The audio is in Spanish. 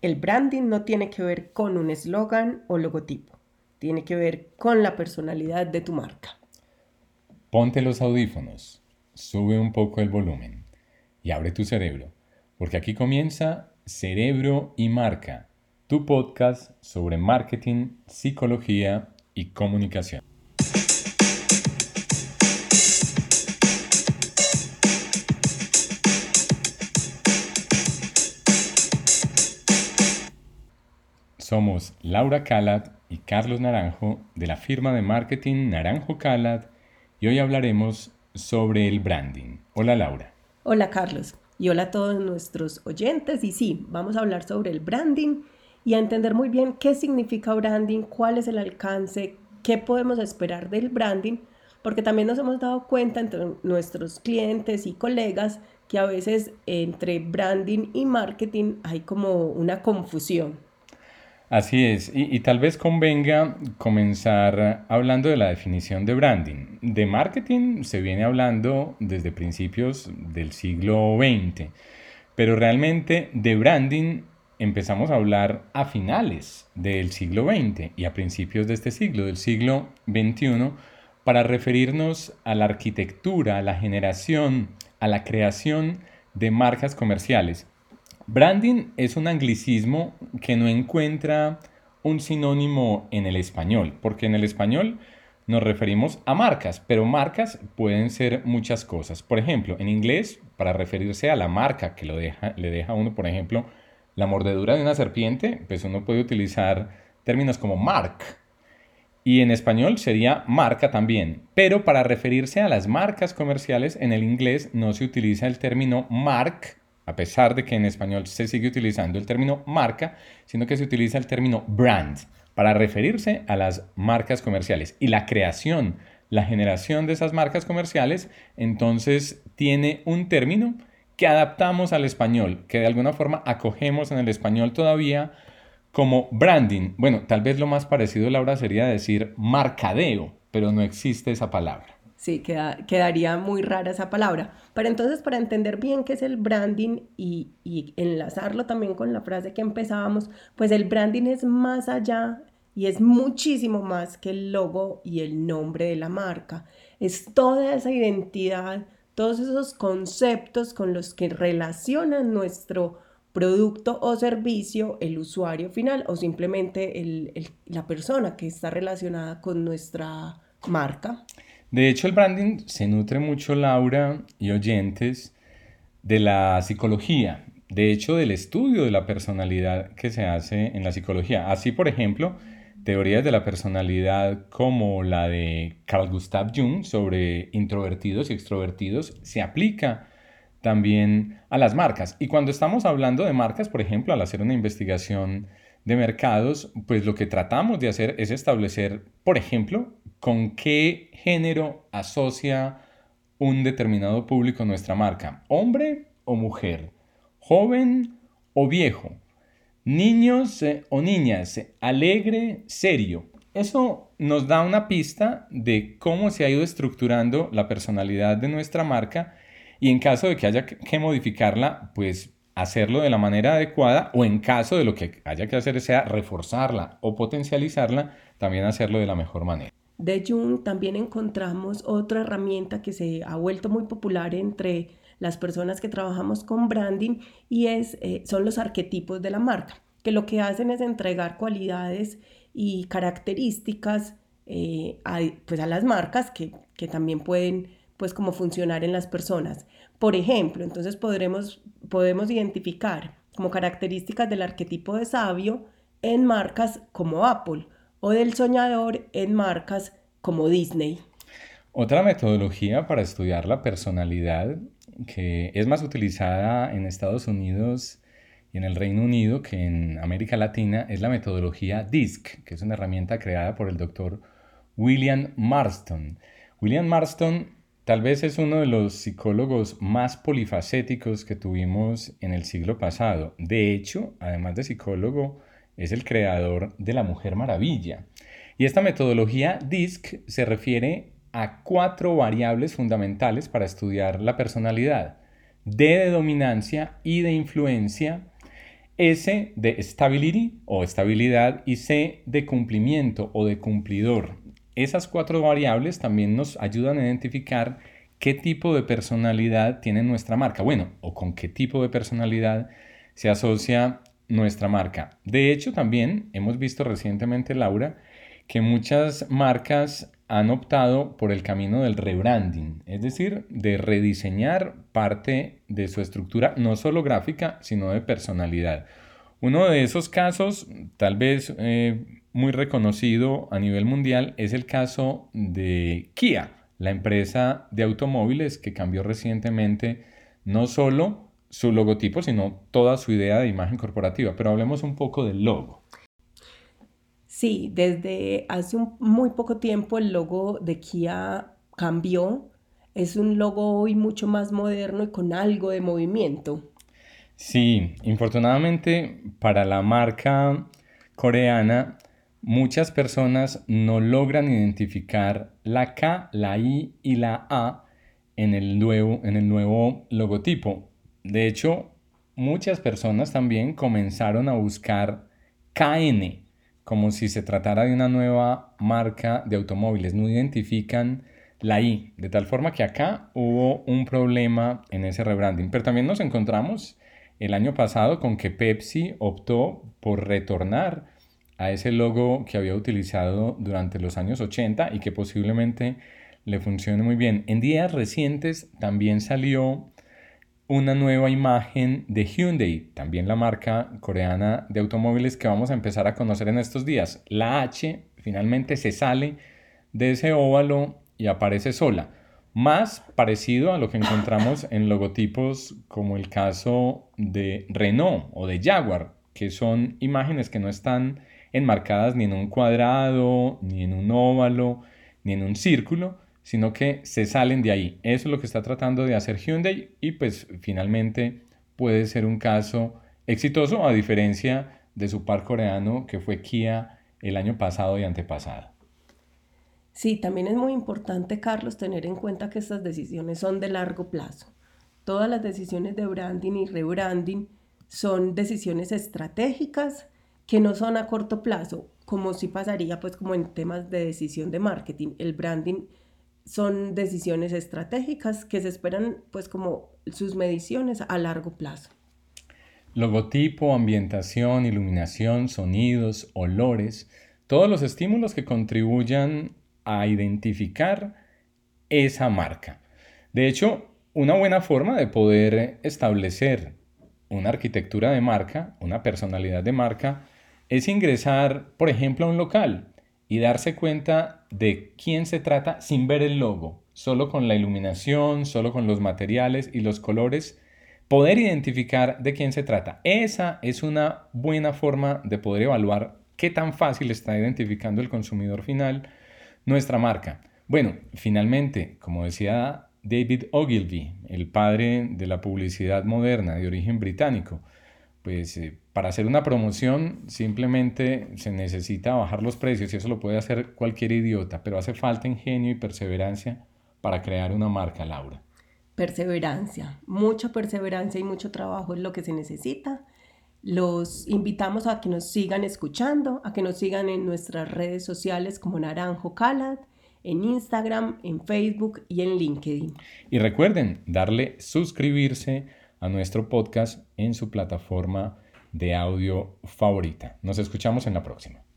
El branding no tiene que ver con un eslogan o logotipo, tiene que ver con la personalidad de tu marca. Ponte los audífonos, sube un poco el volumen y abre tu cerebro, porque aquí comienza Cerebro y Marca, tu podcast sobre marketing, psicología y comunicación. Somos Laura Calat y Carlos Naranjo de la firma de marketing Naranjo Calat y hoy hablaremos sobre el branding. Hola Laura. Hola Carlos y hola a todos nuestros oyentes y sí, vamos a hablar sobre el branding y a entender muy bien qué significa branding, cuál es el alcance, qué podemos esperar del branding, porque también nos hemos dado cuenta entre nuestros clientes y colegas que a veces entre branding y marketing hay como una confusión. Así es, y, tal vez convenga comenzar hablando de la definición de branding. De marketing se viene hablando desde principios del siglo XX, pero realmente de branding empezamos a hablar a finales del siglo XX y a principios de este siglo, del siglo XXI, para referirnos a la arquitectura, a la generación, a la creación de marcas comerciales Branding es un anglicismo que no encuentra un sinónimo en el español, porque en el español nos referimos a marcas, pero marcas pueden ser muchas cosas. Por ejemplo, en inglés, para referirse a la marca que le deja a uno, por ejemplo, la mordedura de una serpiente, pues uno puede utilizar términos como mark. Y en español sería marca también, pero para referirse a las marcas comerciales en el inglés no se utiliza el término mark, a pesar de que en español se sigue utilizando el término marca, sino que se utiliza el término brand para referirse a las marcas comerciales. Y la creación, la generación de esas marcas comerciales, entonces tiene un término que adaptamos al español, que de alguna forma acogemos en el español todavía como branding. Bueno, tal vez lo más parecido, Laura, sería decir marcadeo, pero no existe esa palabra. Sí, quedaría muy rara esa palabra. Pero entonces, para entender bien qué es el branding y, y enlazarlo también con la frase que empezábamos, pues el branding es más allá y es muchísimo más que el logo y el nombre de la marca. Es toda esa identidad, todos esos conceptos con los que relacionan nuestro producto o servicio el usuario final o simplemente el, la persona que está relacionada con nuestra marca. De hecho, el branding se nutre mucho, Laura y oyentes, de la psicología, de hecho, del estudio de la personalidad que se hace en la psicología. Así, por ejemplo, teorías de la personalidad como la de Carl Gustav Jung sobre introvertidos y extrovertidos se aplica también a las marcas. Y cuando estamos hablando de marcas, por ejemplo, al hacer una investigación de mercados, pues lo que tratamos de hacer es establecer, por ejemplo, con qué género asocia un determinado público nuestra marca, hombre o mujer, joven o viejo, niños eh, o niñas, alegre, serio. Eso nos da una pista de cómo se ha ido estructurando la personalidad de nuestra marca y en caso de que haya que modificarla, pues hacerlo de la manera adecuada o en caso de lo que haya que hacer sea reforzarla o potencializarla, también hacerlo de la mejor manera. De Jung también encontramos otra herramienta que se ha vuelto muy popular entre las personas que trabajamos con branding y es, eh, son los arquetipos de la marca, que lo que hacen es entregar cualidades y características eh, a, pues a las marcas que, que, también pueden pues como funcionar en las personas. Por ejemplo, entonces podremos, podemos identificar como características del arquetipo de sabio en marcas como Apple o del soñador en marcas como Disney. Otra metodología para estudiar la personalidad que es más utilizada en Estados Unidos y en el Reino Unido que en América Latina es la metodología DISC, que es una herramienta creada por el doctor William Marston. William Marston tal vez es uno de los psicólogos más polifacéticos que tuvimos en el siglo pasado. De hecho, además de psicólogo, es el creador de la Mujer Maravilla. Y esta metodología DISC se refiere a cuatro variables fundamentales para estudiar la personalidad. D de dominancia, I de influencia, S de stability o estabilidad y C de cumplimiento o de cumplidor. Esas cuatro variables también nos ayudan a identificar qué tipo de personalidad tiene nuestra marca. Bueno, o con qué tipo de personalidad se asocia nuestra marca. De hecho, también hemos visto recientemente, Laura, que muchas marcas han optado por el camino del rebranding, es decir, de rediseñar parte de su estructura, no solo gráfica, sino de personalidad. Uno de esos casos, tal vez eh, muy reconocido a nivel mundial, es el caso de Kia, la empresa de automóviles que cambió recientemente no solo su logotipo, sino toda su idea de imagen corporativa. Pero hablemos un poco del logo. Sí, desde hace muy poco tiempo el logo de Kia cambió. Es un logo hoy mucho más moderno y con algo de movimiento. Sí, infortunadamente para la marca coreana, muchas personas no logran identificar la K, la I y la A en el nuevo, en el nuevo logotipo. De hecho, muchas personas también comenzaron a buscar KN como si se tratara de una nueva marca de automóviles. No identifican la I, de tal forma que acá hubo un problema en ese rebranding. Pero también nos encontramos el año pasado con que Pepsi optó por retornar a ese logo que había utilizado durante los años 80 y que posiblemente le funcione muy bien. En días recientes también salió una nueva imagen de Hyundai, también la marca coreana de automóviles que vamos a empezar a conocer en estos días. La H finalmente se sale de ese óvalo y aparece sola. Más parecido a lo que encontramos en logotipos como el caso de Renault o de Jaguar, que son imágenes que no están enmarcadas ni en un cuadrado, ni en un óvalo, ni en un círculo, sino que se salen de ahí. Eso es lo que está tratando de hacer Hyundai y pues finalmente puede ser un caso exitoso a diferencia de su par coreano que fue Kia el año pasado y antepasado. Sí, también es muy importante, Carlos, tener en cuenta que estas decisiones son de largo plazo. Todas las decisiones de branding y rebranding son decisiones estratégicas que no son a corto plazo, como si pasaría pues como en temas de decisión de marketing. El branding son decisiones estratégicas que se esperan pues como sus mediciones a largo plazo. Logotipo, ambientación, iluminación, sonidos, olores, todos los estímulos que contribuyan a identificar esa marca. De hecho, una buena forma de poder establecer una arquitectura de marca, una personalidad de marca, es ingresar, por ejemplo, a un local y darse cuenta de quién se trata sin ver el logo, solo con la iluminación, solo con los materiales y los colores, poder identificar de quién se trata. Esa es una buena forma de poder evaluar qué tan fácil está identificando el consumidor final nuestra marca. Bueno, finalmente, como decía David Ogilvy, el padre de la publicidad moderna de origen británico, pues eh, para hacer una promoción simplemente se necesita bajar los precios y eso lo puede hacer cualquier idiota, pero hace falta ingenio y perseverancia para crear una marca, Laura. Perseverancia, mucha perseverancia y mucho trabajo es lo que se necesita. Los invitamos a que nos sigan escuchando, a que nos sigan en nuestras redes sociales como Naranjo Calad, en Instagram, en Facebook y en LinkedIn. Y recuerden darle suscribirse a nuestro podcast en su plataforma de audio favorita. Nos escuchamos en la próxima.